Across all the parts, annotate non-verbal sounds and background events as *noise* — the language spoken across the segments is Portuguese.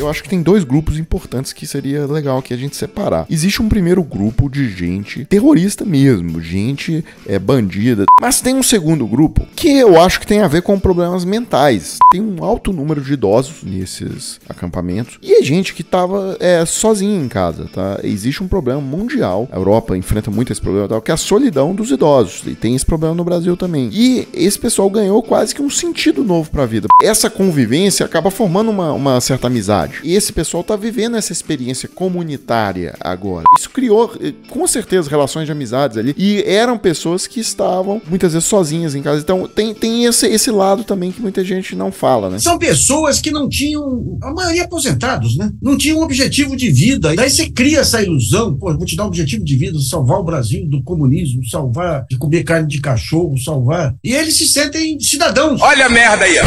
Eu acho que tem dois grupos importantes que seria legal que a gente separar. Existe um primeiro grupo de gente terrorista mesmo, gente é bandida, mas tem um segundo grupo que eu acho que tem a ver com problemas mentais. Tem um alto número de idosos nesses acampamentos e é gente que tava é, sozinha em casa, tá? Existe um problema mundial. A Europa enfrenta muito esse problema, tal, que é a solidão dos idosos. E tem esse problema no Brasil também. E esse pessoal ganhou quase que um sentido novo para a vida. Essa convivência acaba formando uma, uma certa amizade. E esse pessoal tá vivendo essa experiência comunitária agora. Isso criou, eh, com certeza, relações de amizades ali. E eram pessoas que estavam muitas vezes sozinhas em casa. Então tem, tem esse, esse lado também que muita gente não fala, né? São pessoas que não tinham, a maioria aposentados, né? Não tinham um objetivo de vida. Daí você cria essa ilusão, pô, vou te dar um objetivo de vida, salvar o Brasil do comunismo, salvar de comer carne de cachorro, salvar. E eles se sentem cidadãos. Olha a merda aí, ó.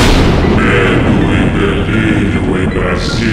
Medo e delírio em Brasília.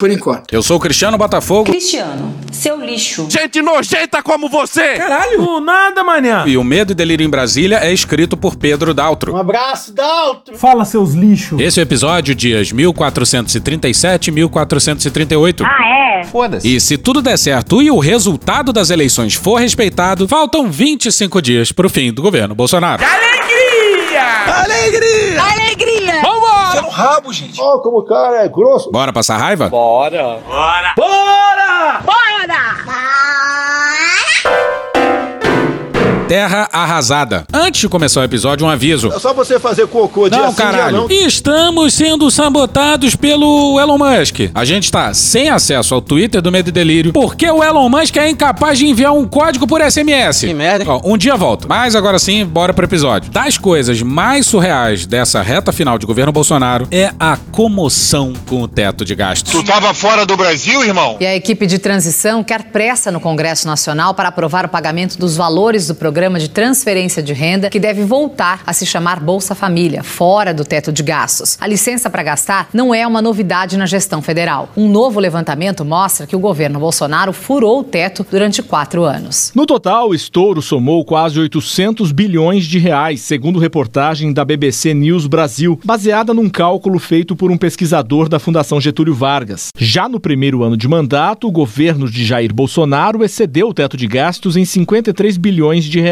Por enquanto. Eu sou o Cristiano Botafogo. Cristiano, seu lixo. Gente nojenta como você. Caralho. Do nada, manhã. E o Medo e Delírio em Brasília é escrito por Pedro Daltro. Um abraço, Daltro. Fala, seus lixos. Esse é o episódio dias 1437 e 1438. Ah, é? Foda-se. E se tudo der certo e o resultado das eleições for respeitado, faltam 25 dias pro fim do governo Bolsonaro. Alegria! Alegria. Alegria! Rabo, gente. Ó, como o cara é grosso. Bora passar raiva? Bora. Bora. Terra arrasada. Antes de começar o episódio, um aviso. É só você fazer cocô dia Não, sim, dia caralho. não. Estamos sendo sabotados pelo Elon Musk. A gente está sem acesso ao Twitter do Medo e Delírio porque o Elon Musk é incapaz de enviar um código por SMS. Que merda. Ó, um dia volto. Mas agora sim, bora pro episódio. Das coisas mais surreais dessa reta final de governo Bolsonaro é a comoção com o teto de gastos. Tu tava fora do Brasil, irmão? E a equipe de transição quer pressa no Congresso Nacional para aprovar o pagamento dos valores do programa de transferência de renda, que deve voltar a se chamar Bolsa Família, fora do teto de gastos. A licença para gastar não é uma novidade na gestão federal. Um novo levantamento mostra que o governo Bolsonaro furou o teto durante quatro anos. No total, o estouro somou quase 800 bilhões de reais, segundo reportagem da BBC News Brasil, baseada num cálculo feito por um pesquisador da Fundação Getúlio Vargas. Já no primeiro ano de mandato, o governo de Jair Bolsonaro excedeu o teto de gastos em 53 bilhões de reais.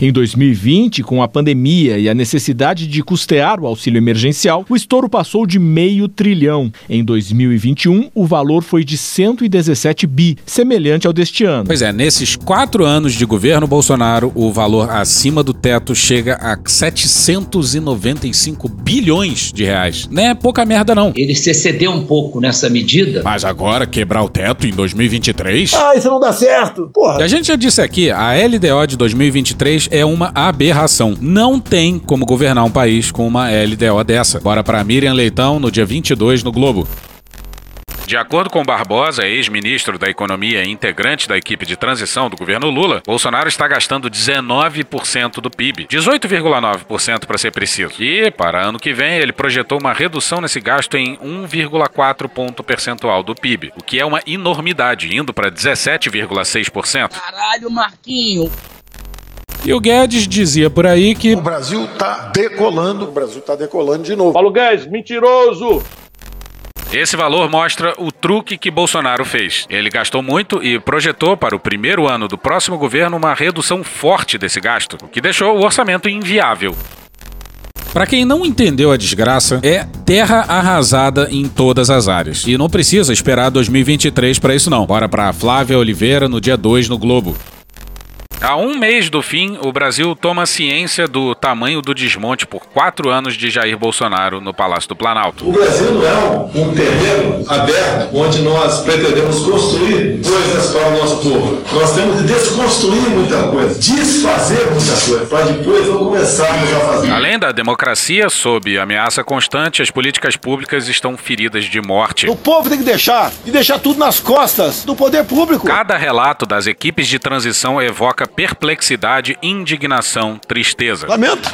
Em 2020, com a pandemia e a necessidade de custear o auxílio emergencial, o estouro passou de meio trilhão. Em 2021, o valor foi de 117 bi, semelhante ao deste ano. Pois é, nesses quatro anos de governo Bolsonaro, o valor acima do teto chega a 795 bilhões de reais. Não é pouca merda, não. Ele se excedeu um pouco nessa medida. Mas agora, quebrar o teto em 2023? Ah, isso não dá certo. Porra. A gente já disse aqui, a LDO de 2023 é uma aberração. Não tem como governar um país com uma LDO dessa. Bora pra Miriam Leitão no dia 22 no Globo. De acordo com Barbosa, ex-ministro da Economia e integrante da equipe de transição do governo Lula, Bolsonaro está gastando 19% do PIB, 18,9% para ser preciso. E, para ano que vem, ele projetou uma redução nesse gasto em 1,4 ponto percentual do PIB, o que é uma enormidade, indo para 17,6%. Caralho, Marquinho. E o Guedes dizia por aí que O Brasil tá decolando. O Brasil tá decolando de novo. Paulo Guedes, mentiroso! Esse valor mostra o truque que Bolsonaro fez. Ele gastou muito e projetou para o primeiro ano do próximo governo uma redução forte desse gasto, o que deixou o orçamento inviável. Para quem não entendeu a desgraça, é terra arrasada em todas as áreas. E não precisa esperar 2023 para isso não. Bora para Flávia Oliveira no dia 2 no Globo. Há um mês do fim, o Brasil toma ciência do tamanho do desmonte por quatro anos de Jair Bolsonaro no Palácio do Planalto. O Brasil não é um, um terreno aberto onde nós pretendemos construir coisas para o nosso povo. Nós temos de desconstruir muita coisa, desfazer muita coisa, para depois não começarmos a fazer. Além da democracia, sob ameaça constante, as políticas públicas estão feridas de morte. O povo tem que deixar, e deixar tudo nas costas do poder público. Cada relato das equipes de transição evoca perplexidade, indignação, tristeza. Lamento.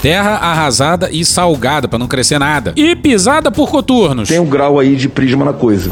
Terra arrasada e salgada para não crescer nada. E pisada por coturnos. Tem um grau aí de prisma na coisa.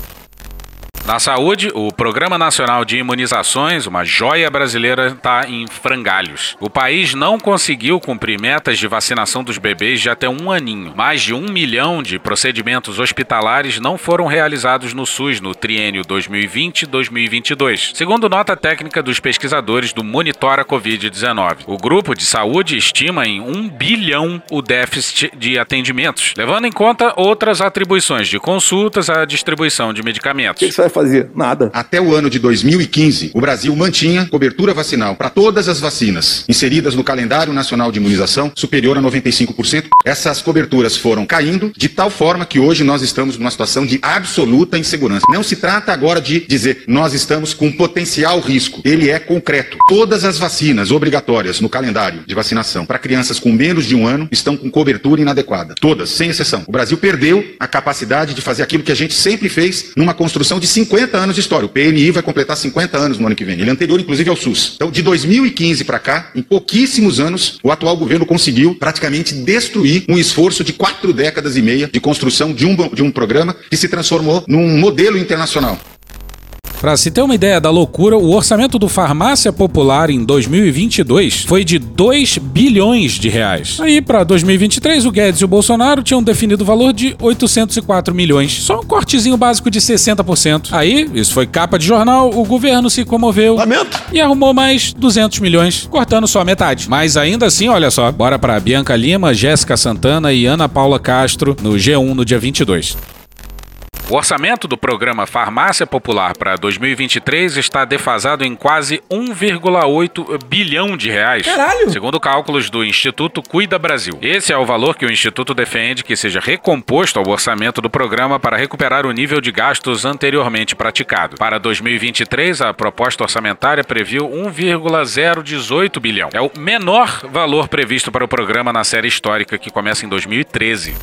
Na saúde, o Programa Nacional de Imunizações, uma joia brasileira, está em frangalhos. O país não conseguiu cumprir metas de vacinação dos bebês de até um aninho. Mais de um milhão de procedimentos hospitalares não foram realizados no SUS no triênio 2020-2022, segundo nota técnica dos pesquisadores do Monitora Covid-19. O grupo de saúde estima em um bilhão o déficit de atendimentos, levando em conta outras atribuições de consultas à distribuição de medicamentos. Fazer? Nada. Até o ano de 2015, o Brasil mantinha cobertura vacinal para todas as vacinas inseridas no calendário nacional de imunização superior a 95%. Essas coberturas foram caindo de tal forma que hoje nós estamos numa situação de absoluta insegurança. Não se trata agora de dizer nós estamos com potencial risco. Ele é concreto. Todas as vacinas obrigatórias no calendário de vacinação para crianças com menos de um ano estão com cobertura inadequada. Todas, sem exceção. O Brasil perdeu a capacidade de fazer aquilo que a gente sempre fez numa construção de 50 anos de história. O PNI vai completar 50 anos no ano que vem. Ele é anterior, inclusive, ao SUS. Então, de 2015 para cá, em pouquíssimos anos, o atual governo conseguiu praticamente destruir um esforço de quatro décadas e meia de construção de um, de um programa que se transformou num modelo internacional. Para se ter uma ideia da loucura, o orçamento do Farmácia Popular em 2022 foi de 2 bilhões de reais. Aí, para 2023, o Guedes e o Bolsonaro tinham definido o valor de 804 milhões. Só um cortezinho básico de 60%. Aí, isso foi capa de jornal, o governo se comoveu. Lamento. E arrumou mais 200 milhões, cortando só metade. Mas ainda assim, olha só, bora para Bianca Lima, Jéssica Santana e Ana Paula Castro no G1 no dia 22. O orçamento do programa Farmácia Popular para 2023 está defasado em quase 1,8 bilhão de reais. Caralho! Segundo cálculos do Instituto Cuida Brasil. Esse é o valor que o Instituto defende que seja recomposto ao orçamento do programa para recuperar o nível de gastos anteriormente praticado. Para 2023, a proposta orçamentária previu 1,018 bilhão. É o menor valor previsto para o programa na série histórica que começa em 2013.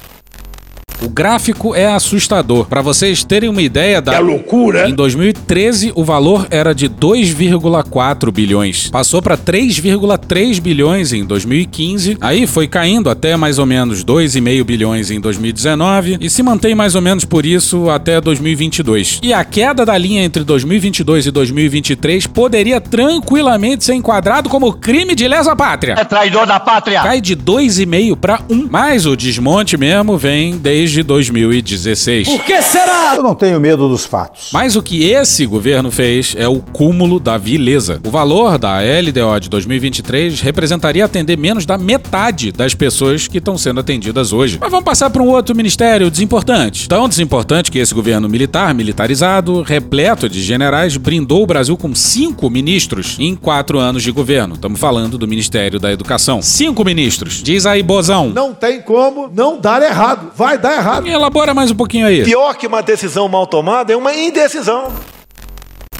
O gráfico é assustador. Para vocês terem uma ideia da É loucura. Em 2013, o valor era de 2,4 bilhões. Passou para 3,3 bilhões em 2015. Aí foi caindo até mais ou menos 2,5 bilhões em 2019 e se mantém mais ou menos por isso até 2022. E a queda da linha entre 2022 e 2023 poderia tranquilamente ser enquadrado como crime de lesa pátria. É traidor da pátria. Cai de 2,5 para 1. Mas o desmonte mesmo vem desde 2016. Por que será? Eu não tenho medo dos fatos. Mas o que esse governo fez é o cúmulo da vileza. O valor da LDO de 2023 representaria atender menos da metade das pessoas que estão sendo atendidas hoje. Mas vamos passar para um outro ministério desimportante. Tão desimportante que esse governo militar, militarizado, repleto de generais, brindou o Brasil com cinco ministros em quatro anos de governo. Estamos falando do Ministério da Educação. Cinco ministros. Diz aí, Bozão. Não tem como não dar errado. Vai dar errado. Me elabora mais um pouquinho aí. Pior que uma decisão mal tomada é uma indecisão.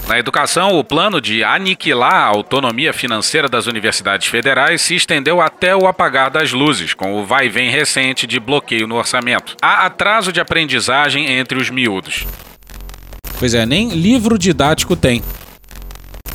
Na educação, o plano de aniquilar a autonomia financeira das universidades federais se estendeu até o apagar das luzes, com o vai vem recente de bloqueio no orçamento. Há atraso de aprendizagem entre os miúdos. Pois é, nem livro didático tem.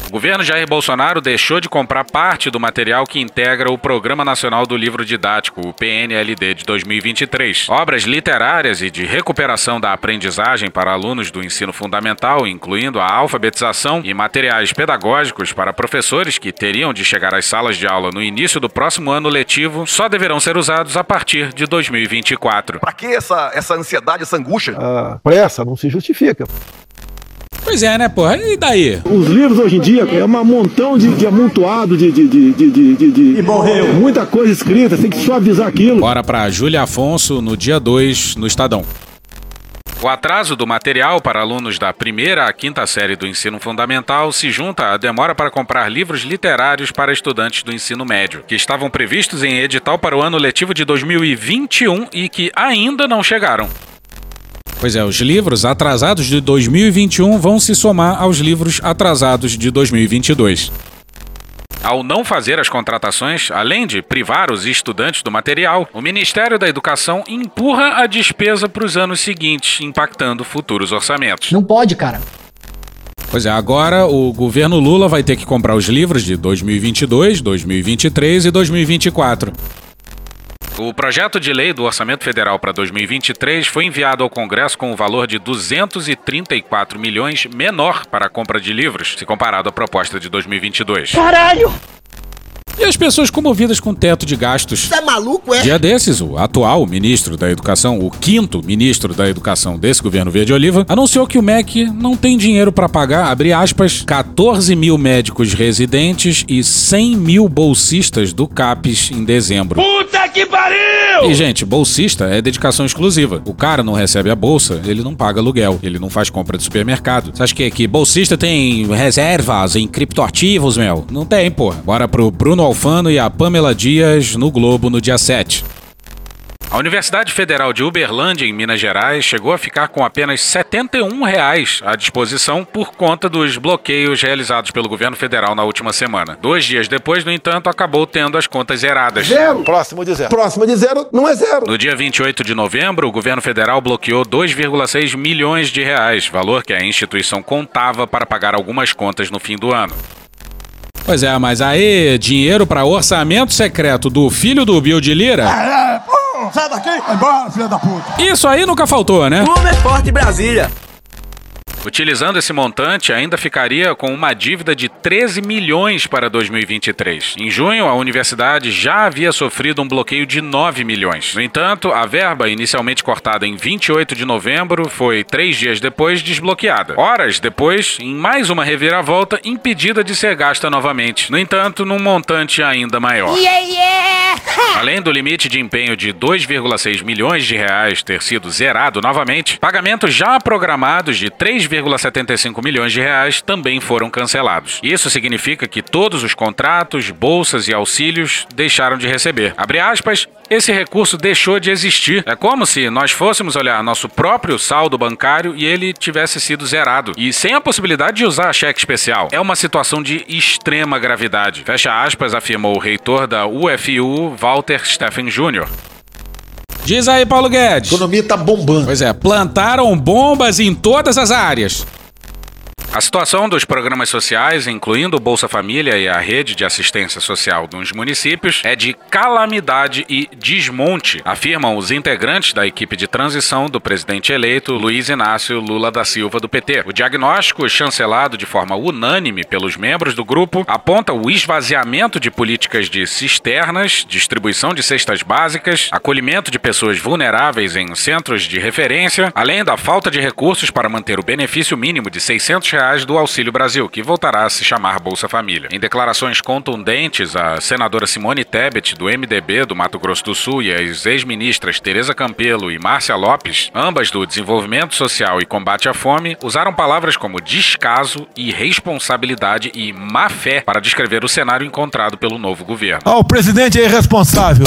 O governo Jair Bolsonaro deixou de comprar parte do material que integra o Programa Nacional do Livro Didático, o PNLD de 2023. Obras literárias e de recuperação da aprendizagem para alunos do ensino fundamental, incluindo a alfabetização e materiais pedagógicos para professores que teriam de chegar às salas de aula no início do próximo ano letivo, só deverão ser usados a partir de 2024. Pra que essa, essa ansiedade, essa angústia? A pressa não se justifica. Pois é, né, porra? E daí? Os livros hoje em dia é um montão de, de amontoado de, de, de, de, de, de, de- E morreu. Muita coisa escrita, tem que suavizar aquilo. Bora pra Júlia Afonso no dia 2 no Estadão. O atraso do material para alunos da primeira à quinta série do ensino fundamental se junta à demora para comprar livros literários para estudantes do ensino médio, que estavam previstos em edital para o ano letivo de 2021 e que ainda não chegaram. Pois é, os livros atrasados de 2021 vão se somar aos livros atrasados de 2022. Ao não fazer as contratações, além de privar os estudantes do material, o Ministério da Educação empurra a despesa para os anos seguintes, impactando futuros orçamentos. Não pode, cara. Pois é, agora o governo Lula vai ter que comprar os livros de 2022, 2023 e 2024. O projeto de lei do Orçamento Federal para 2023 foi enviado ao Congresso com o um valor de 234 milhões menor para a compra de livros, se comparado à proposta de 2022. Caralho! E as pessoas comovidas com teto de gastos. É maluco, é? Dia desses, o atual ministro da Educação, o quinto ministro da Educação desse governo verde oliva, anunciou que o MEC não tem dinheiro para pagar, abre aspas, 14 mil médicos residentes e 100 mil bolsistas do CAPES em dezembro. Puta que pariu! E, gente, bolsista é dedicação exclusiva. O cara não recebe a bolsa, ele não paga aluguel, ele não faz compra de supermercado. Você acha que, que bolsista tem reservas em criptoativos, meu? Não tem, porra. Bora pro Bruno Alfano e a Pamela Dias no Globo no dia 7. A Universidade Federal de Uberlândia, em Minas Gerais, chegou a ficar com apenas 71 reais à disposição por conta dos bloqueios realizados pelo governo federal na última semana. Dois dias depois, no entanto, acabou tendo as contas zeradas. Zero. Próximo de zero. Próximo de zero não é zero. No dia 28 de novembro, o governo federal bloqueou 2,6 milhões de reais, valor que a instituição contava para pagar algumas contas no fim do ano. Pois é, mas aí, dinheiro para orçamento secreto do filho do Bill de Lira? É, é, pô, sai daqui, vai embora, filha da puta. Isso aí nunca faltou, né? Clube é forte Brasília. Utilizando esse montante, ainda ficaria com uma dívida de 13 milhões para 2023. Em junho, a universidade já havia sofrido um bloqueio de 9 milhões. No entanto, a verba, inicialmente cortada em 28 de novembro, foi três dias depois desbloqueada. Horas depois, em mais uma reviravolta, impedida de ser gasta novamente. No entanto, num montante ainda maior. Yeah, yeah. *laughs* Além do limite de empenho de 2,6 milhões de reais ter sido zerado novamente, pagamentos já programados de 3 3,75 milhões de reais também foram cancelados. Isso significa que todos os contratos, bolsas e auxílios deixaram de receber. Abre aspas, esse recurso deixou de existir. É como se nós fôssemos olhar nosso próprio saldo bancário e ele tivesse sido zerado. E sem a possibilidade de usar cheque especial. É uma situação de extrema gravidade. Fecha aspas, afirmou o reitor da UFU, Walter Steffen Jr. Diz aí, Paulo Guedes. A economia tá bombando. Pois é, plantaram bombas em todas as áreas. A situação dos programas sociais, incluindo o Bolsa Família e a rede de assistência social dos municípios, é de calamidade e desmonte, afirmam os integrantes da equipe de transição do presidente eleito Luiz Inácio Lula da Silva do PT. O diagnóstico, chancelado de forma unânime pelos membros do grupo, aponta o esvaziamento de políticas de cisternas, distribuição de cestas básicas, acolhimento de pessoas vulneráveis em centros de referência, além da falta de recursos para manter o benefício mínimo de 600 reais do Auxílio Brasil, que voltará a se chamar Bolsa Família. Em declarações contundentes, a senadora Simone Tebet, do MDB do Mato Grosso do Sul, e as ex-ministras Tereza Campelo e Márcia Lopes, ambas do Desenvolvimento Social e Combate à Fome, usaram palavras como descaso, irresponsabilidade e má fé para descrever o cenário encontrado pelo novo governo. Ah, o presidente é irresponsável.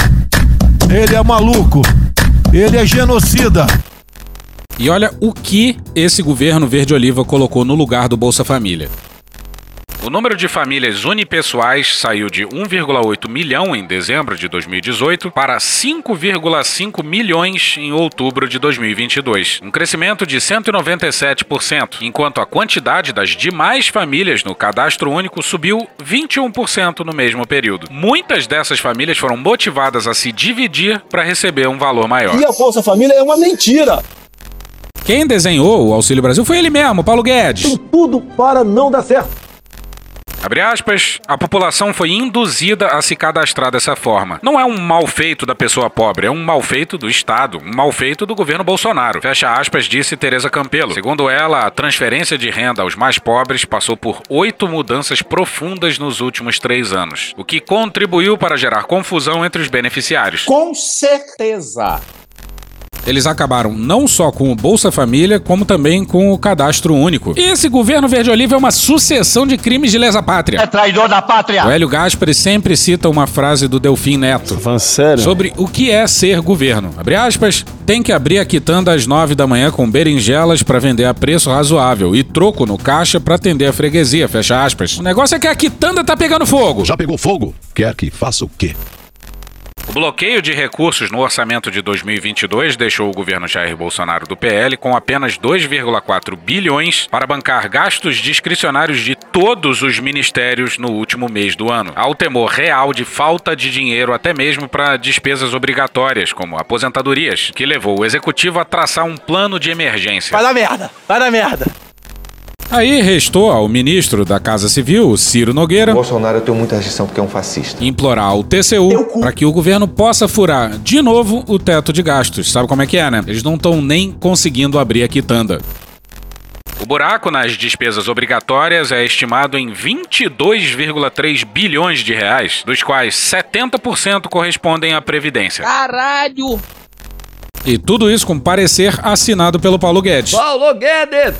Ele é maluco. Ele é genocida. E olha o que esse governo verde-oliva colocou no lugar do Bolsa Família. O número de famílias unipessoais saiu de 1,8 milhão em dezembro de 2018 para 5,5 milhões em outubro de 2022, um crescimento de 197%, enquanto a quantidade das demais famílias no cadastro único subiu 21% no mesmo período. Muitas dessas famílias foram motivadas a se dividir para receber um valor maior. E a Bolsa Família é uma mentira. Quem desenhou o Auxílio Brasil foi ele mesmo, Paulo Guedes. Tem tudo para não dar certo. Abre aspas, a população foi induzida a se cadastrar dessa forma. Não é um mal feito da pessoa pobre, é um mal feito do Estado, um mal feito do governo Bolsonaro. Fecha aspas, disse Tereza Campelo. Segundo ela, a transferência de renda aos mais pobres passou por oito mudanças profundas nos últimos três anos, o que contribuiu para gerar confusão entre os beneficiários. Com certeza. Eles acabaram não só com o Bolsa Família, como também com o Cadastro Único. E esse governo verde-oliva é uma sucessão de crimes de lesa pátria. É traidor da pátria. O Hélio Gaspari sempre cita uma frase do Delfim Neto. sério? Sobre o que é ser governo. Abre aspas, tem que abrir a quitanda às nove da manhã com berinjelas para vender a preço razoável e troco no caixa para atender a freguesia, fecha aspas. O negócio é que a quitanda tá pegando fogo. Já pegou fogo? Quer que faça o quê? O bloqueio de recursos no orçamento de 2022 deixou o governo Jair Bolsonaro do PL com apenas 2,4 bilhões para bancar gastos discricionários de todos os ministérios no último mês do ano. Há o temor real de falta de dinheiro até mesmo para despesas obrigatórias, como aposentadorias, que levou o executivo a traçar um plano de emergência. Vai dar merda, vai dar merda. Aí restou ao ministro da Casa Civil, Ciro Nogueira, Bolsonaro eu tenho muita rejeição porque é um fascista. implorar ao TCU para que o governo possa furar de novo o teto de gastos. Sabe como é que é, né? Eles não estão nem conseguindo abrir a quitanda. O buraco nas despesas obrigatórias é estimado em 22,3 bilhões de reais, dos quais 70% correspondem à Previdência. Caralho! E tudo isso com parecer assinado pelo Paulo Guedes. Paulo Guedes!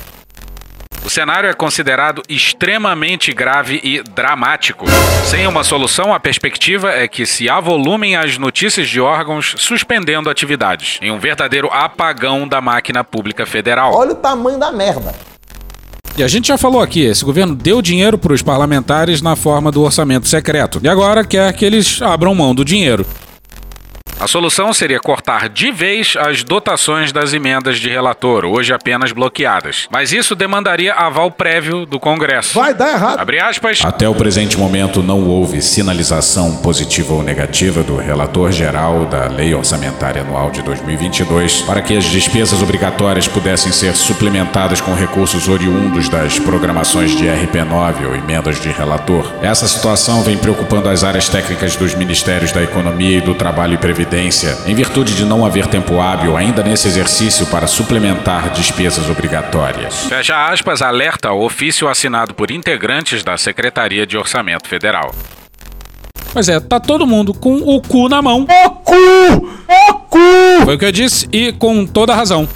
O cenário é considerado extremamente grave e dramático. Sem uma solução, a perspectiva é que se avolumem as notícias de órgãos suspendendo atividades, em um verdadeiro apagão da máquina pública federal. Olha o tamanho da merda. E a gente já falou aqui, esse governo deu dinheiro para os parlamentares na forma do orçamento secreto. E agora quer que eles abram mão do dinheiro. A solução seria cortar de vez as dotações das emendas de relator, hoje apenas bloqueadas. Mas isso demandaria aval prévio do Congresso. Vai dar errado. Abre aspas. Até o presente momento não houve sinalização positiva ou negativa do relator geral da Lei Orçamentária Anual de 2022 para que as despesas obrigatórias pudessem ser suplementadas com recursos oriundos das programações de RP9 ou emendas de relator. Essa situação vem preocupando as áreas técnicas dos Ministérios da Economia e do Trabalho e Previdência, em virtude de não haver tempo hábil ainda nesse exercício para suplementar despesas obrigatórias. Fecha aspas, alerta ao ofício assinado por integrantes da Secretaria de Orçamento Federal. Pois é, tá todo mundo com o cu na mão. O cu! O cu! Foi o que eu disse e com toda razão.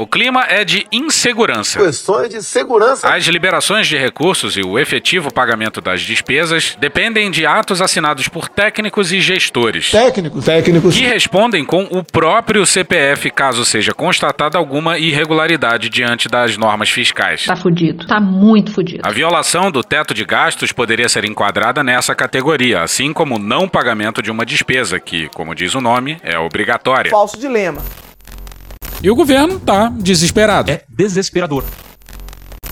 O clima é de insegurança. Questões de segurança. As liberações de recursos e o efetivo pagamento das despesas dependem de atos assinados por técnicos e gestores. Técnicos, técnicos. Que respondem com o próprio CPF caso seja constatada alguma irregularidade diante das normas fiscais. Tá fudido. Tá muito fudido. A violação do teto de gastos poderia ser enquadrada nessa categoria, assim como o não pagamento de uma despesa, que, como diz o nome, é obrigatória. Falso dilema. E o governo tá desesperado. É desesperador.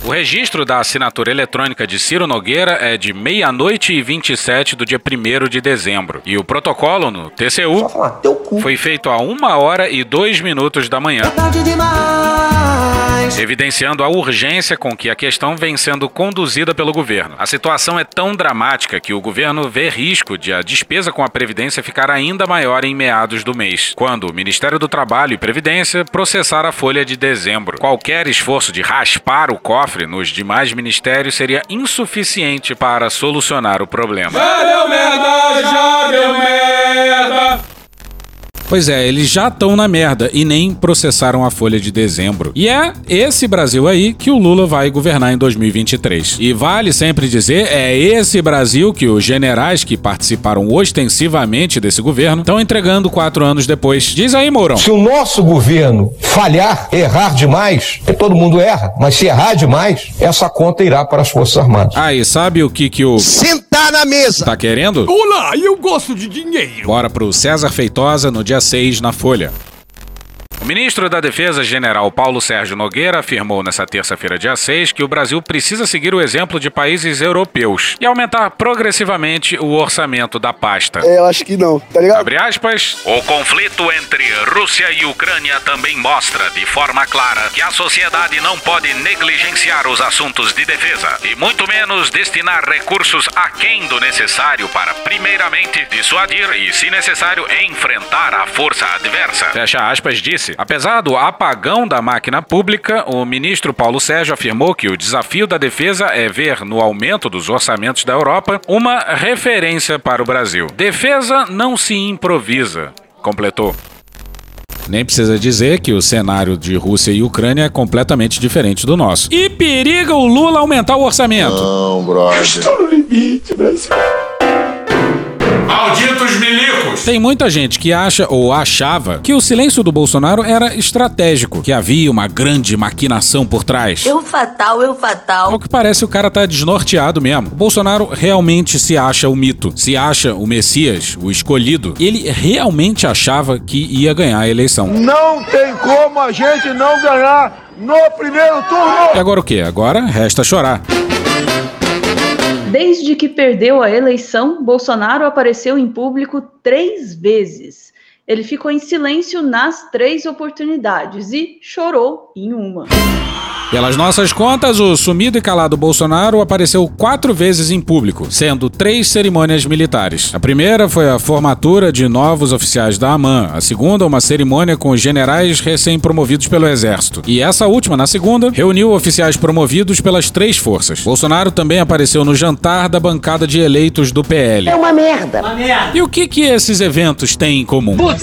O registro da assinatura eletrônica de Ciro Nogueira é de meia-noite e 27 do dia 1 de dezembro. E o protocolo no TCU foi feito a 1 hora e 2 minutos da manhã. Evidenciando a urgência com que a questão vem sendo conduzida pelo governo. A situação é tão dramática que o governo vê risco de a despesa com a Previdência ficar ainda maior em meados do mês, quando o Ministério do Trabalho e Previdência processar a folha de dezembro. Qualquer esforço de raspar o cofre nos demais ministérios seria insuficiente para solucionar o problema. Já deu merda, já deu merda. Pois é, eles já estão na merda e nem processaram a folha de dezembro. E é esse Brasil aí que o Lula vai governar em 2023. E vale sempre dizer, é esse Brasil que os generais que participaram ostensivamente desse governo estão entregando quatro anos depois. Diz aí, Mourão. Se o nosso governo falhar, errar demais, todo mundo erra, mas se errar demais, essa conta irá para as Forças Armadas. Aí, sabe o que que o... Sentar na mesa! Tá querendo? Olá, eu gosto de dinheiro. Bora pro César Feitosa no dia 6 na Folha. O ministro da Defesa, general Paulo Sérgio Nogueira, afirmou nesta terça-feira, dia 6, que o Brasil precisa seguir o exemplo de países europeus e aumentar progressivamente o orçamento da pasta. É, eu acho que não, tá ligado? Abre aspas. O conflito entre Rússia e Ucrânia também mostra de forma clara que a sociedade não pode negligenciar os assuntos de defesa e muito menos destinar recursos aquém do necessário para, primeiramente, dissuadir e, se necessário, enfrentar a força adversa. Fecha aspas, disse. Apesar do apagão da máquina pública, o ministro Paulo Sérgio afirmou que o desafio da defesa é ver no aumento dos orçamentos da Europa uma referência para o Brasil. Defesa não se improvisa, completou. Nem precisa dizer que o cenário de Rússia e Ucrânia é completamente diferente do nosso. E periga o Lula aumentar o orçamento. Não, brother. Estou no limite, Brasil. Malditos milicos! Tem muita gente que acha ou achava que o silêncio do Bolsonaro era estratégico, que havia uma grande maquinação por trás. Eu fatal, eu fatal. Ao que parece, o cara tá desnorteado mesmo. O Bolsonaro realmente se acha o mito, se acha o Messias, o escolhido. Ele realmente achava que ia ganhar a eleição. Não tem como a gente não ganhar no primeiro turno. E agora o quê? Agora resta chorar. Desde que perdeu a eleição, Bolsonaro apareceu em público três vezes. Ele ficou em silêncio nas três oportunidades e chorou em uma. Pelas nossas contas, o sumido e calado Bolsonaro apareceu quatro vezes em público, sendo três cerimônias militares. A primeira foi a formatura de novos oficiais da AMAN, a segunda, uma cerimônia com os generais recém-promovidos pelo Exército. E essa última, na segunda, reuniu oficiais promovidos pelas três forças. Bolsonaro também apareceu no jantar da bancada de eleitos do PL. É uma merda. Uma merda. E o que, que esses eventos têm em comum? Você!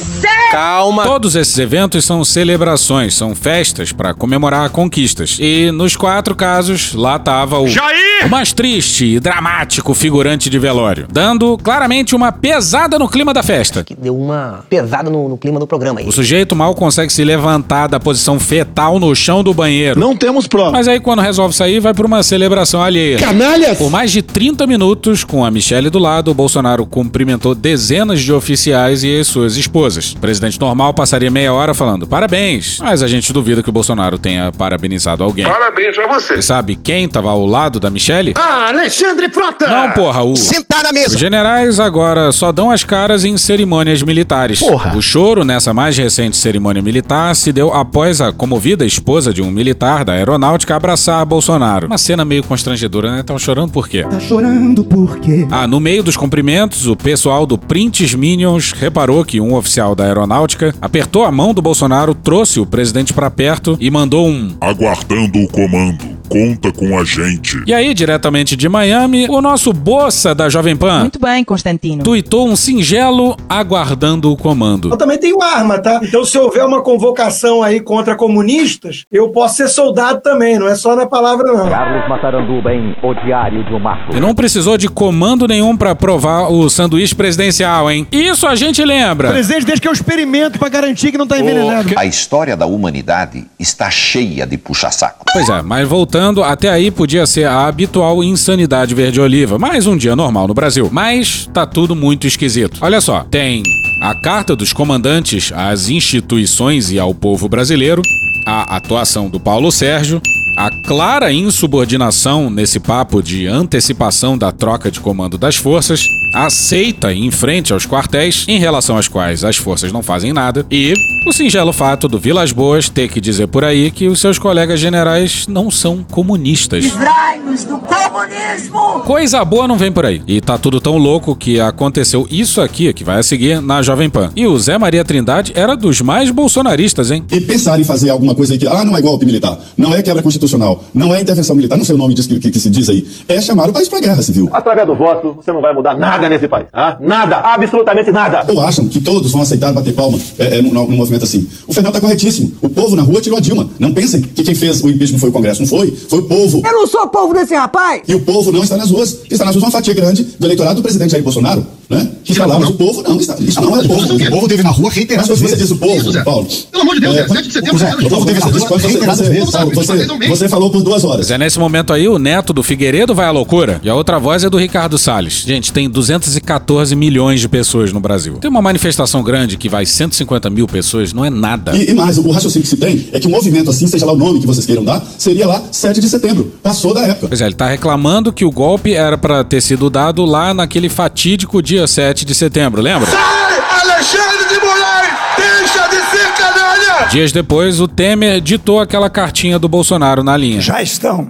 Calma! Todos esses eventos são celebrações, são festas para comemorar conquistas. E nos quatro casos, lá tava o. Jair! O mais triste e dramático figurante de velório, dando claramente uma pesada no clima da festa. Que deu uma pesada no, no clima do programa aí. O sujeito mal consegue se levantar da posição fetal no chão do banheiro. Não temos prova. Mas aí, quando resolve sair, vai pra uma celebração alheia. Canalhas! Por mais de 30 minutos, com a Michelle do lado, o Bolsonaro cumprimentou dezenas de oficiais e as suas esposas. O presidente normal passaria meia hora falando parabéns, mas a gente duvida que o Bolsonaro tenha parabenizado alguém. Parabéns pra você. Você sabe quem tava ao lado da Michelle? Ah, Alexandre Frota! Não, porra, o. Sentar na Os mesa. generais agora só dão as caras em cerimônias militares. Porra. O choro nessa mais recente cerimônia militar se deu após a comovida esposa de um militar da aeronáutica abraçar Bolsonaro. Uma cena meio constrangedora, né? Tão chorando por quê? Tá chorando por quê? Ah, no meio dos cumprimentos, o pessoal do Prints Minions reparou que um oficial da aeronáutica apertou a mão do Bolsonaro, trouxe o presidente pra perto e mandou um. Aguardando o comando. Conta com a gente. E aí, diretamente de Miami, o nosso boça da Jovem Pan Muito bem, Constantino. tuitou um singelo aguardando o comando. Eu também tenho arma, tá? Então, se houver uma convocação aí contra comunistas, eu posso ser soldado também, não é só na palavra, não. Carlos Mataranduba em O Diário de um Marco. E não precisou de comando nenhum pra provar o sanduíche presidencial, hein? Isso a gente lembra. Presidente, desde que eu experimento pra garantir que não tá envenenado. A história da humanidade está cheia de puxa-saco. Pois é, mas voltando, até aí podia ser a habitual insanidade verde-oliva, mais um dia normal no Brasil. Mas tá tudo muito esquisito. Olha só, tem a carta dos comandantes às instituições e ao povo brasileiro, a atuação do Paulo Sérgio, a clara insubordinação nesse papo de antecipação da troca de comando das forças, aceita em frente aos quartéis, em relação aos quais as forças não fazem nada, e o singelo fato do Vilas Boas ter que dizer por aí que os seus colegas generais não são comunistas. Livrai-nos do comunismo! Coisa boa não vem por aí. E tá tudo tão louco que aconteceu isso aqui, que vai a seguir, na Jovem Pan. E o Zé Maria Trindade era dos mais bolsonaristas, hein? E pensar em fazer alguma coisa aí que, ah, não é golpe militar, não é quebra constitucional, não é intervenção militar, não sei o nome disso que, que, que se diz aí, é chamar o país pra guerra civil. Através do voto, você não vai mudar nada nesse país. Tá? Nada, absolutamente nada. Ou acham que todos vão aceitar bater palma é, é, num, num movimento assim. O Fernando tá corretíssimo. O povo na rua tirou a Dilma. Não pensem que quem fez o impeachment foi o Congresso. Não foi. Foi o povo. Eu não sou povo desse rapaz! E o povo não está nas ruas. Está nas ruas uma fatia grande do eleitorado do presidente Jair Bolsonaro. Né? Que está lá, mas o povo não está. Isso não é o povo. O povo teve na rua reiteradas vezes. Você diz o povo, Paulo. Pelo amor de Deus, É, 7 de setembro, Zé, o povo teve essa discussão reiteradas vezes. Você, você falou por duas horas. Mas é nesse momento aí, o neto do Figueiredo vai à loucura. E a outra voz é do Ricardo Salles. Gente, tem 214 milhões de pessoas no Brasil. Tem uma manifestação grande que vai 150 mil pessoas, não é nada. E, e mais, o raciocínio que se tem é que um movimento assim, seja lá o nome que vocês queiram dar, seria lá 7 de setembro. Passou da época. Pois é, ele tá reclamando que o golpe era pra ter sido dado lá naquele fatídico dia 7 de setembro, lembra? Sai, Alexandre de Moraes! Deixa de ser canalha! Dias depois, o Temer ditou aquela cartinha do Bolsonaro na linha. Já estão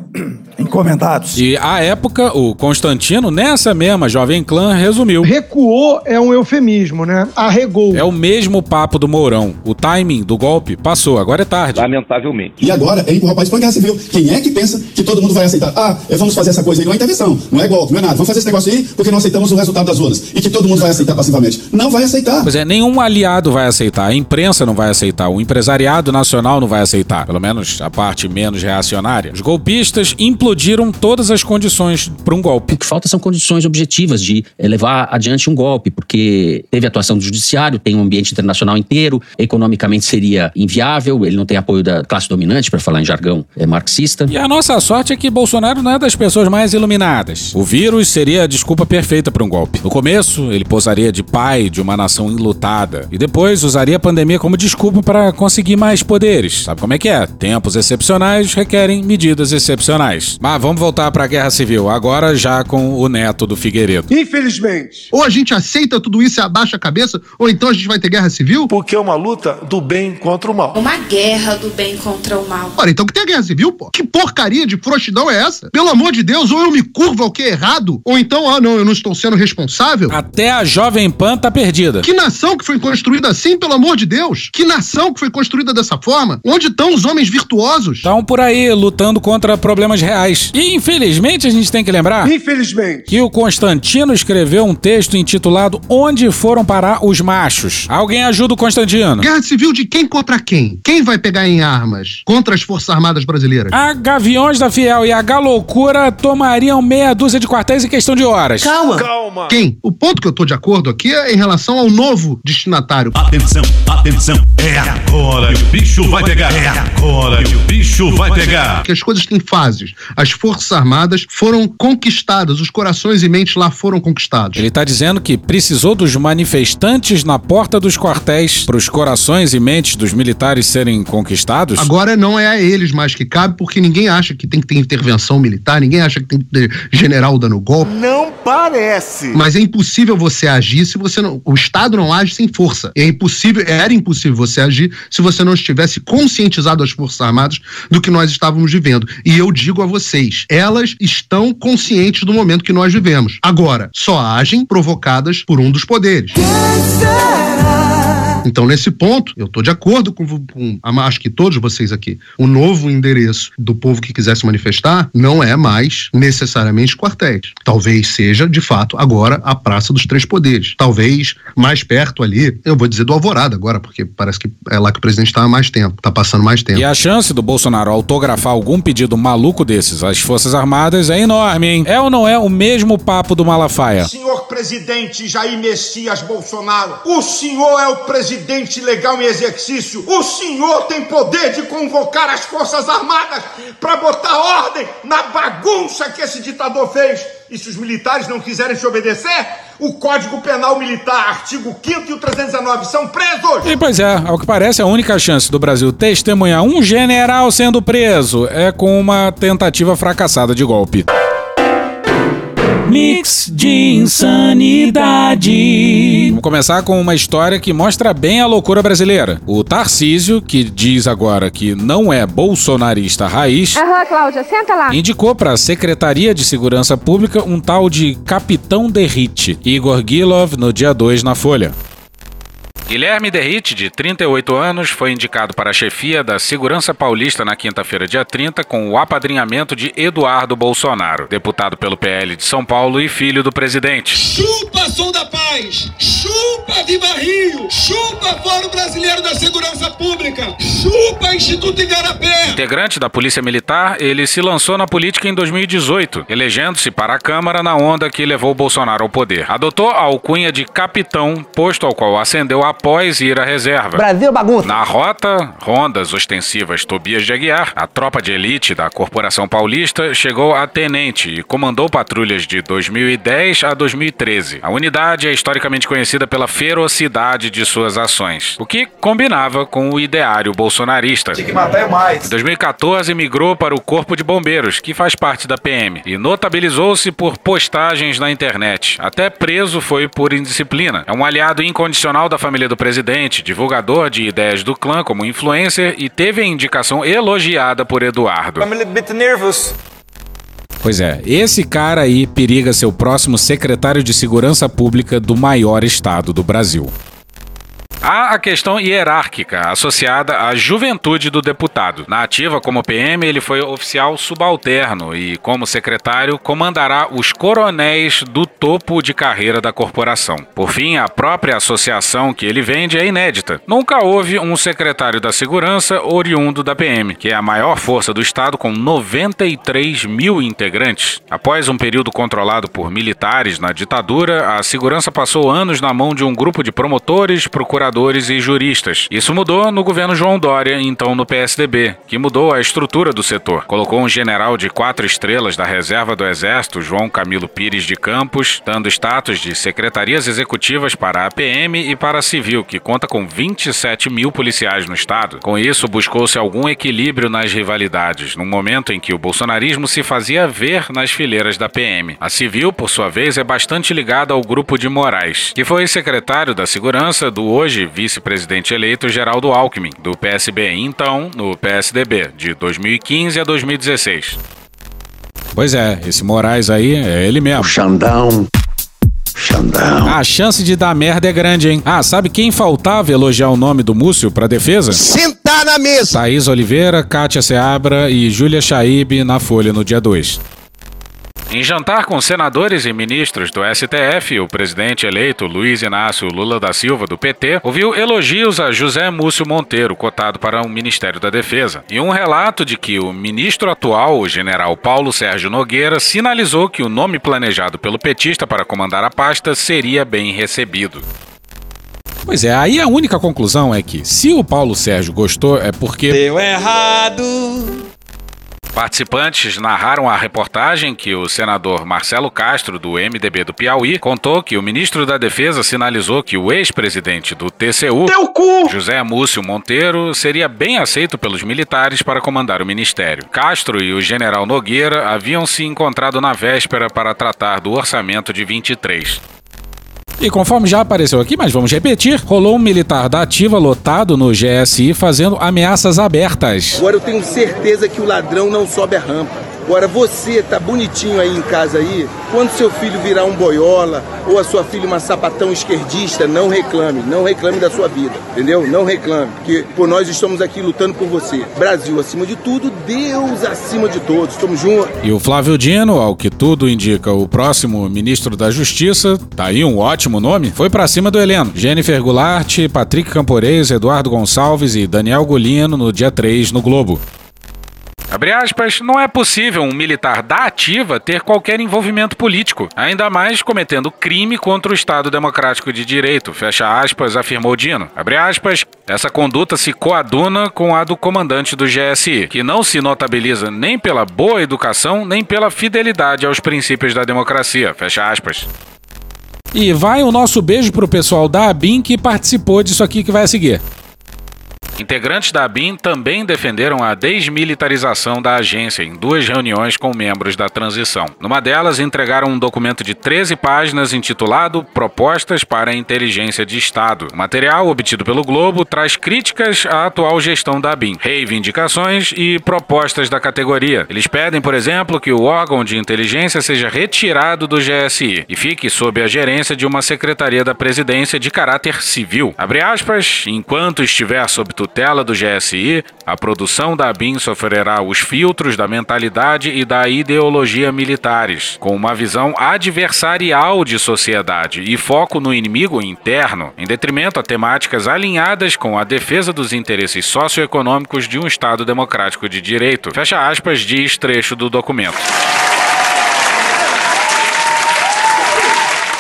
encomendados. E à época, o Constantino, nessa mesma Jovem Clã, resumiu. Recuou é um eufemismo, né? Arregou. É o mesmo papo do Mourão. O timing do golpe passou, agora é tarde. Lamentavelmente. E agora é empurrar o país pra guerra civil. Quem é que pensa que todo mundo vai aceitar? Ah, é, vamos fazer essa coisa aí, não é intervenção, não é golpe, não é nada. Vamos fazer esse negócio aí porque não aceitamos o resultado das urnas. E que todo mundo vai aceitar passivamente. Não vai aceitar. Pois é, nenhum aliado vai aceitar. A imprensa não vai aceitar. O empresariado nacional não vai aceitar. Pelo menos a parte menos reacionária. Os golpistas implodiram explodiram todas as condições para um golpe. O que falta são condições objetivas de eh, levar adiante um golpe, porque teve atuação do judiciário, tem um ambiente internacional inteiro, economicamente seria inviável, ele não tem apoio da classe dominante, para falar em jargão é, marxista. E a nossa sorte é que Bolsonaro não é das pessoas mais iluminadas. O vírus seria a desculpa perfeita para um golpe. No começo, ele posaria de pai de uma nação enlutada e depois usaria a pandemia como desculpa para conseguir mais poderes. Sabe como é que é? Tempos excepcionais requerem medidas excepcionais. Mas vamos voltar para a Guerra Civil, agora já com o neto do Figueiredo. Infelizmente. Ou a gente aceita tudo isso e abaixa a cabeça, ou então a gente vai ter guerra civil? Porque é uma luta do bem contra o mal. Uma guerra do bem contra o mal. Ora, então que tem a guerra civil, pô? Que porcaria de frouxidão é essa? Pelo amor de Deus, ou eu me curvo ao que é errado, ou então, ah, não, eu não estou sendo responsável. Até a Jovem Pan tá perdida. Que nação que foi construída assim, pelo amor de Deus? Que nação que foi construída dessa forma? Onde estão os homens virtuosos? Estão por aí lutando contra problemas reais. E infelizmente a gente tem que lembrar. Infelizmente. Que o Constantino escreveu um texto intitulado Onde foram parar os machos? Alguém ajuda o Constantino. Guerra civil de quem contra quem? Quem vai pegar em armas contra as Forças Armadas brasileiras? A Gaviões da Fiel e a Galoucura tomariam meia dúzia de quartéis em questão de horas. Calma. Calma. Quem? O ponto que eu tô de acordo aqui é em relação ao novo destinatário. Atenção, atenção. É agora que o bicho vai pegar. É agora que o bicho vai pegar. Que as coisas têm fases. As Forças Armadas foram conquistadas, os corações e mentes lá foram conquistados. Ele tá dizendo que precisou dos manifestantes na porta dos quartéis para os corações e mentes dos militares serem conquistados? Agora não é a eles mais que cabe, porque ninguém acha que tem que ter intervenção militar, ninguém acha que tem que ter general dando golpe. Não parece. Mas é impossível você agir se você não. O Estado não age sem força. É impossível, era impossível você agir se você não estivesse conscientizado as Forças Armadas do que nós estávamos vivendo. E eu digo a vocês, elas estão conscientes do momento que nós vivemos. Agora, só agem provocadas por um dos poderes. Então, nesse ponto, eu estou de acordo com, com, acho que todos vocês aqui. O novo endereço do povo que quiser se manifestar não é mais necessariamente quartéis. Talvez seja, de fato, agora a Praça dos Três Poderes. Talvez mais perto ali, eu vou dizer do Alvorada agora, porque parece que é lá que o presidente está há mais tempo, está passando mais tempo. E a chance do Bolsonaro autografar algum pedido maluco desses às Forças Armadas é enorme, hein? É ou não é o mesmo papo do Malafaia? Senhor presidente Jair Messias Bolsonaro, o senhor é o presidente legal em exercício. O senhor tem poder de convocar as Forças Armadas para botar ordem na bagunça que esse ditador fez. E se os militares não quiserem se obedecer, o Código Penal Militar, artigo 5 e o 319, são presos! E pois é, ao que parece, a única chance do Brasil testemunhar um general sendo preso é com uma tentativa fracassada de golpe. Mix de insanidade. Vamos começar com uma história que mostra bem a loucura brasileira. O Tarcísio, que diz agora que não é bolsonarista raiz, Aham, Cláudia, senta lá. indicou para a Secretaria de Segurança Pública um tal de Capitão Derrite, Igor Gilov, no dia 2 na Folha. Guilherme Derrite, de 38 anos, foi indicado para a chefia da Segurança Paulista na quinta-feira, dia 30, com o apadrinhamento de Eduardo Bolsonaro, deputado pelo PL de São Paulo e filho do presidente. Chupa som da paz! Chupa Viva Rio! Chupa Fórum Brasileiro da Segurança Pública! Chupa Instituto Igarapé! Integrante da Polícia Militar, ele se lançou na política em 2018, elegendo-se para a Câmara na onda que levou Bolsonaro ao poder. Adotou a alcunha de capitão, posto ao qual ascendeu após ir à reserva. Brasil bagunça. Na rota, rondas ostensivas Tobias de Aguiar, a tropa de elite da Corporação Paulista chegou a tenente e comandou patrulhas de 2010 a 2013. A unidade é historicamente conhecida pela ferocidade de suas ações, o que combinava com o ideário bolsonarista. Tem que matar é mais. Em 2014, migrou para o Corpo de Bombeiros, que faz parte da PM, e notabilizou-se por postagens na internet. Até preso foi por indisciplina. É um aliado incondicional da família do presidente, divulgador de ideias do clã como influencer e teve a indicação elogiada por Eduardo. I'm a little bit nervous. Pois é, esse cara aí periga ser o próximo secretário de Segurança Pública do maior estado do Brasil. Há a questão hierárquica associada à juventude do deputado. Na ativa como PM, ele foi oficial subalterno e, como secretário, comandará os coronéis do topo de carreira da corporação. Por fim, a própria associação que ele vende é inédita. Nunca houve um secretário da Segurança oriundo da PM, que é a maior força do Estado com 93 mil integrantes. Após um período controlado por militares na ditadura, a segurança passou anos na mão de um grupo de promotores, procuradores e juristas. Isso mudou no governo João Dória, então no PSDB, que mudou a estrutura do setor. Colocou um general de quatro estrelas da reserva do Exército, João Camilo Pires de Campos, dando status de secretarias executivas para a PM e para a Civil, que conta com 27 mil policiais no estado. Com isso, buscou-se algum equilíbrio nas rivalidades, num momento em que o bolsonarismo se fazia ver nas fileiras da PM. A Civil, por sua vez, é bastante ligada ao grupo de Moraes, que foi secretário da Segurança do hoje vice-presidente eleito Geraldo Alckmin, do PSB, então no PSDB, de 2015 a 2016. Pois é, esse Moraes aí é ele mesmo. O Xandão. Xandão. A chance de dar merda é grande, hein? Ah, sabe quem faltava elogiar o nome do Múcio pra defesa? Sentar na mesa! Thaís Oliveira, Kátia Seabra e Júlia Chaib na Folha no dia 2. Em jantar com senadores e ministros do STF, o presidente eleito Luiz Inácio Lula da Silva, do PT, ouviu elogios a José Múcio Monteiro, cotado para o Ministério da Defesa, e um relato de que o ministro atual, o general Paulo Sérgio Nogueira, sinalizou que o nome planejado pelo petista para comandar a pasta seria bem recebido. Pois é, aí a única conclusão é que, se o Paulo Sérgio gostou, é porque. Deu errado! Participantes narraram a reportagem que o senador Marcelo Castro, do MDB do Piauí, contou que o ministro da Defesa sinalizou que o ex-presidente do TCU, José Múcio Monteiro, seria bem aceito pelos militares para comandar o ministério. Castro e o general Nogueira haviam se encontrado na véspera para tratar do orçamento de 23. E conforme já apareceu aqui, mas vamos repetir, rolou um militar da ativa lotado no GSI fazendo ameaças abertas. Agora eu tenho certeza que o ladrão não sobe a rampa. Agora você tá bonitinho aí em casa aí, quando seu filho virar um boiola ou a sua filha uma sapatão esquerdista, não reclame, não reclame da sua vida, entendeu? Não reclame, porque por nós estamos aqui lutando por você. Brasil acima de tudo, Deus acima de todos. Estamos juntos. E o Flávio Dino, ao que tudo indica, o próximo ministro da Justiça, tá aí um ótimo nome, foi para cima do Heleno. Jennifer Goulart, Patrick Camporês, Eduardo Gonçalves e Daniel Golino no dia 3 no Globo. Abre aspas, não é possível um militar da ativa ter qualquer envolvimento político, ainda mais cometendo crime contra o Estado Democrático de Direito, fecha aspas, afirmou Dino. Abre aspas, essa conduta se coaduna com a do comandante do GSI, que não se notabiliza nem pela boa educação, nem pela fidelidade aos princípios da democracia, fecha aspas. E vai o nosso beijo pro pessoal da ABIN que participou disso aqui que vai seguir. Integrantes da ABIN também defenderam a desmilitarização da agência em duas reuniões com membros da transição. Numa delas, entregaram um documento de 13 páginas intitulado Propostas para a Inteligência de Estado. O material, obtido pelo Globo, traz críticas à atual gestão da ABIN, reivindicações e propostas da categoria. Eles pedem, por exemplo, que o órgão de inteligência seja retirado do GSI e fique sob a gerência de uma secretaria da presidência de caráter civil. Aspas, enquanto estiver sob tutela do GSI, a produção da ABIN sofrerá os filtros da mentalidade e da ideologia militares, com uma visão adversarial de sociedade e foco no inimigo interno, em detrimento a temáticas alinhadas com a defesa dos interesses socioeconômicos de um Estado democrático de direito. Fecha aspas, diz trecho do documento.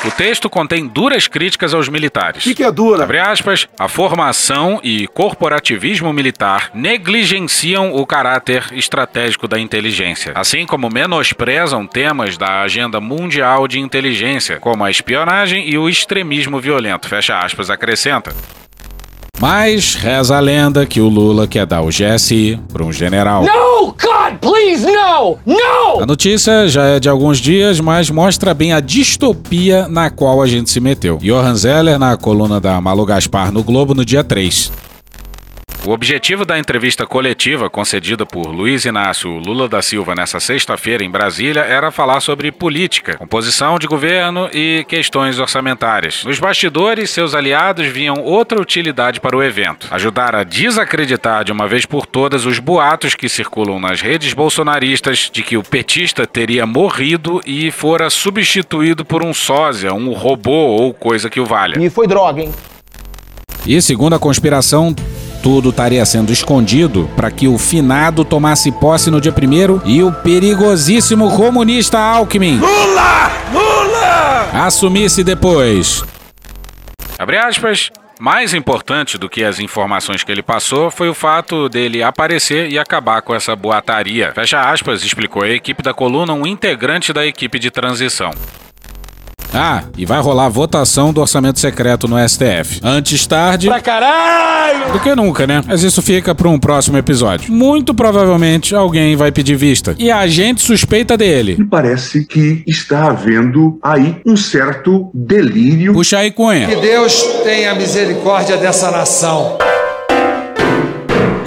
O texto contém duras críticas aos militares. O que, que é dura? Abre aspas, a formação e corporativismo militar negligenciam o caráter estratégico da inteligência, assim como menosprezam temas da agenda mundial de inteligência, como a espionagem e o extremismo violento. Fecha aspas, acrescenta. Mas reza a lenda que o Lula quer dar o GSI para um general. No, God, please, no! No! A notícia já é de alguns dias, mas mostra bem a distopia na qual a gente se meteu. Johan Zeller na coluna da Malu Gaspar no Globo no dia 3. O objetivo da entrevista coletiva concedida por Luiz Inácio Lula da Silva nessa sexta-feira em Brasília era falar sobre política, composição de governo e questões orçamentárias. Nos bastidores, seus aliados viam outra utilidade para o evento: ajudar a desacreditar de uma vez por todas os boatos que circulam nas redes bolsonaristas de que o petista teria morrido e fora substituído por um sósia, um robô ou coisa que o valha. E foi droga, hein? E segundo a conspiração, tudo estaria sendo escondido para que o finado tomasse posse no dia primeiro e o perigosíssimo comunista Alckmin Lula! Lula! assumisse depois. Abre aspas. Mais importante do que as informações que ele passou foi o fato dele aparecer e acabar com essa boataria. Fecha aspas, explicou a equipe da coluna, um integrante da equipe de transição. Ah, e vai rolar votação do orçamento secreto no STF. Antes tarde. Pra caralho! Do que nunca, né? Mas isso fica para um próximo episódio. Muito provavelmente alguém vai pedir vista. E a gente suspeita dele. Me parece que está havendo aí um certo delírio. Puxa aí, Cunha. Que Deus tenha misericórdia dessa nação.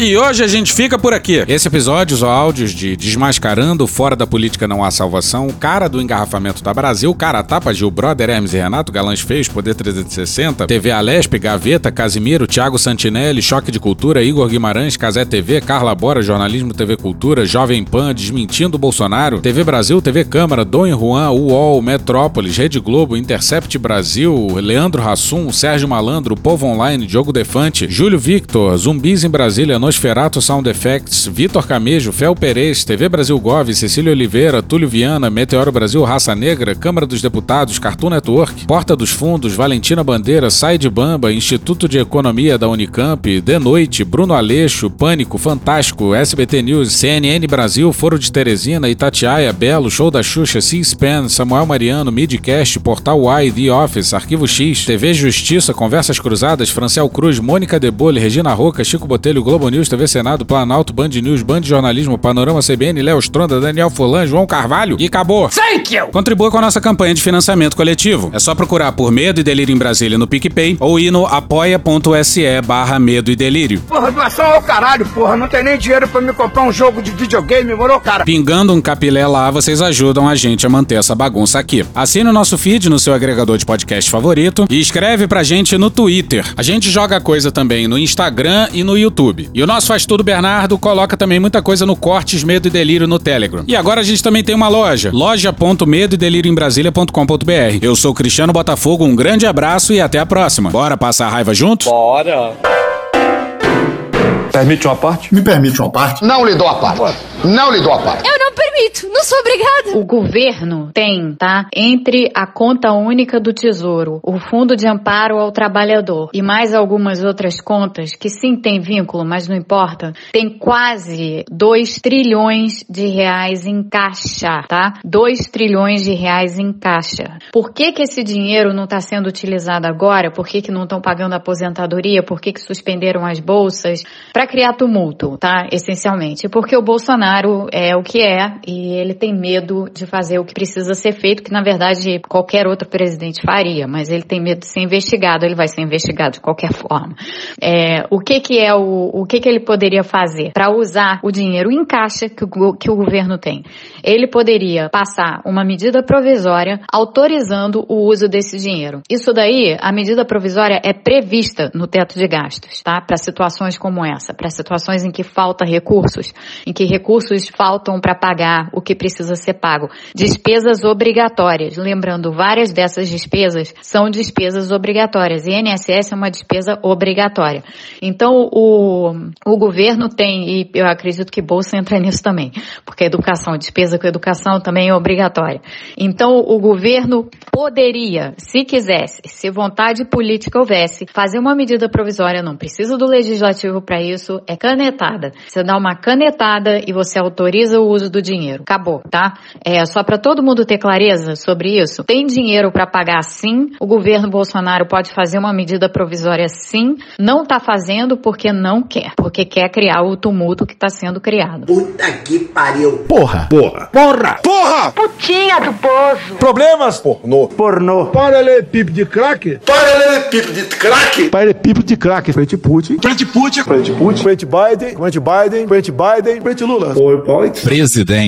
E hoje a gente fica por aqui. Esse episódio, os áudios de Desmascarando, Fora da Política Não Há Salvação, Cara do Engarrafamento da Brasil, Cara Tapa, Gil Brother, Hermes e Renato, Galãs Feios, Poder 360, TV Alesp, Gaveta, Casimiro, Thiago Santinelli, Choque de Cultura, Igor Guimarães, Casé TV, Carla Bora, Jornalismo TV Cultura, Jovem Pan, Desmentindo Bolsonaro, TV Brasil, TV Câmara, Dom Juan, UOL, Metrópolis, Rede Globo, Intercept Brasil, Leandro Rassum, Sérgio Malandro, Povo Online, Diogo Defante, Júlio Victor, Zumbis em Brasília, Nosferato Sound Effects, Vitor Camejo, Fel Perez, TV Brasil Gov, Cecília Oliveira, Túlio Viana, Meteoro Brasil Raça Negra, Câmara dos Deputados, Cartoon Network, Porta dos Fundos, Valentina Bandeira, Sai de Bamba, Instituto de Economia da Unicamp, De Noite, Bruno Aleixo, Pânico, Fantástico, SBT News, CNN Brasil, Foro de Teresina, Itatiaia, Belo, Show da Xuxa, C-SPAN, Samuel Mariano, Midcast, Portal Y, The Office, Arquivo X, TV Justiça, Conversas Cruzadas, Franciel Cruz, Mônica Debole, Regina Roca, Chico Botelho, Globo News, TV Senado, Planalto, Band News, Band Jornalismo, Panorama CBN, Léo Stronda, Daniel Fulan, João Carvalho e acabou. Thank you! Contribua com a nossa campanha de financiamento coletivo. É só procurar por Medo e Delírio em Brasília no PicPay ou ir no apoia.se barra Medo e Delírio. Porra, doação ao caralho, porra. Não tem nem dinheiro pra me comprar um jogo de videogame, morou, cara? Pingando um capilé lá, vocês ajudam a gente a manter essa bagunça aqui. Assine o nosso feed no seu agregador de podcast favorito e escreve pra gente no Twitter. A gente joga coisa também no Instagram e no YouTube. E o nosso Faz Tudo Bernardo coloca também muita coisa no Cortes Medo e Delírio no Telegram. E agora a gente também tem uma loja, loja.medo e delírio em Brasília.com.br. Eu sou Cristiano Botafogo, um grande abraço e até a próxima. Bora passar a raiva juntos? Bora! Permite uma parte? Me permite uma parte? Não lhe dou a parte. Não lhe dou a parte. Eu não permito, não sou obrigada. O governo tem, tá? Entre a conta única do Tesouro, o Fundo de Amparo ao Trabalhador e mais algumas outras contas que sim tem vínculo, mas não importa, tem quase 2 trilhões de reais em caixa, tá? 2 trilhões de reais em caixa. Por que que esse dinheiro não está sendo utilizado agora? Por que que não estão pagando aposentadoria? Por que que suspenderam as bolsas? Para criar tumulto, tá? Essencialmente. Porque o Bolsonaro é o que é e ele tem medo de fazer o que precisa ser feito, que na verdade qualquer outro presidente faria, mas ele tem medo de ser investigado, ele vai ser investigado de qualquer forma. É, o que que é o, o que que ele poderia fazer para usar o dinheiro em caixa que o, que o governo tem? Ele poderia passar uma medida provisória autorizando o uso desse dinheiro. Isso daí, a medida provisória é prevista no teto de gastos, tá? Para situações como essa, para situações em que falta recursos, em que recursos faltam para pagar o que precisa ser pago. Despesas obrigatórias. Lembrando, várias dessas despesas são despesas obrigatórias. E INSS é uma despesa obrigatória. Então, o, o governo tem, e eu acredito que Bolsa entra nisso também, porque educação, despesa com educação também é obrigatória. Então, o governo poderia, se quisesse, se vontade política houvesse, fazer uma medida provisória, não precisa do legislativo para isso, é canetada. Você dá uma canetada e você autoriza o uso do dinheiro. Dinheiro. Acabou, tá? É só para todo mundo ter clareza sobre isso. Tem dinheiro para pagar sim. O governo Bolsonaro pode fazer uma medida provisória sim. Não tá fazendo porque não quer, porque quer criar o tumulto que tá sendo criado. Puta que pariu. Porra. Porra. Porra. Porra. Putinha do poço. Problemas? Pornô. Pornô. Paralelepípedo de crack? Paralelepípedo de crack? Paralelepípedo de crack. Frente Putin. Frente Putin. Frente Putin. Frente Biden. Frente Biden. Frente Biden. Frente Lula. PowerPoint. Presidente,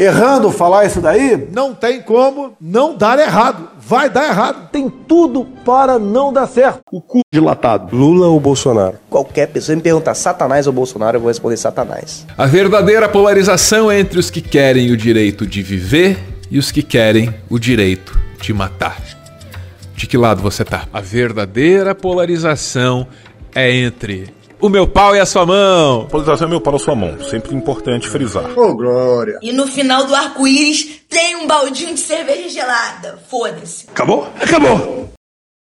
errando falar isso daí? Não tem como não dar errado. Vai dar errado. Tem tudo para não dar certo. O cu dilatado. Lula ou Bolsonaro? Qualquer pessoa me perguntar Satanás ou Bolsonaro, eu vou responder Satanás. A verdadeira polarização entre os que querem o direito de viver e os que querem o direito de matar. De que lado você tá? A verdadeira polarização é entre o meu pau e a sua mão. Polarização é meu pau na sua mão. Sempre importante frisar. Ô, oh, Glória. E no final do arco-íris tem um baldinho de cerveja gelada. Foda-se. Acabou? Acabou.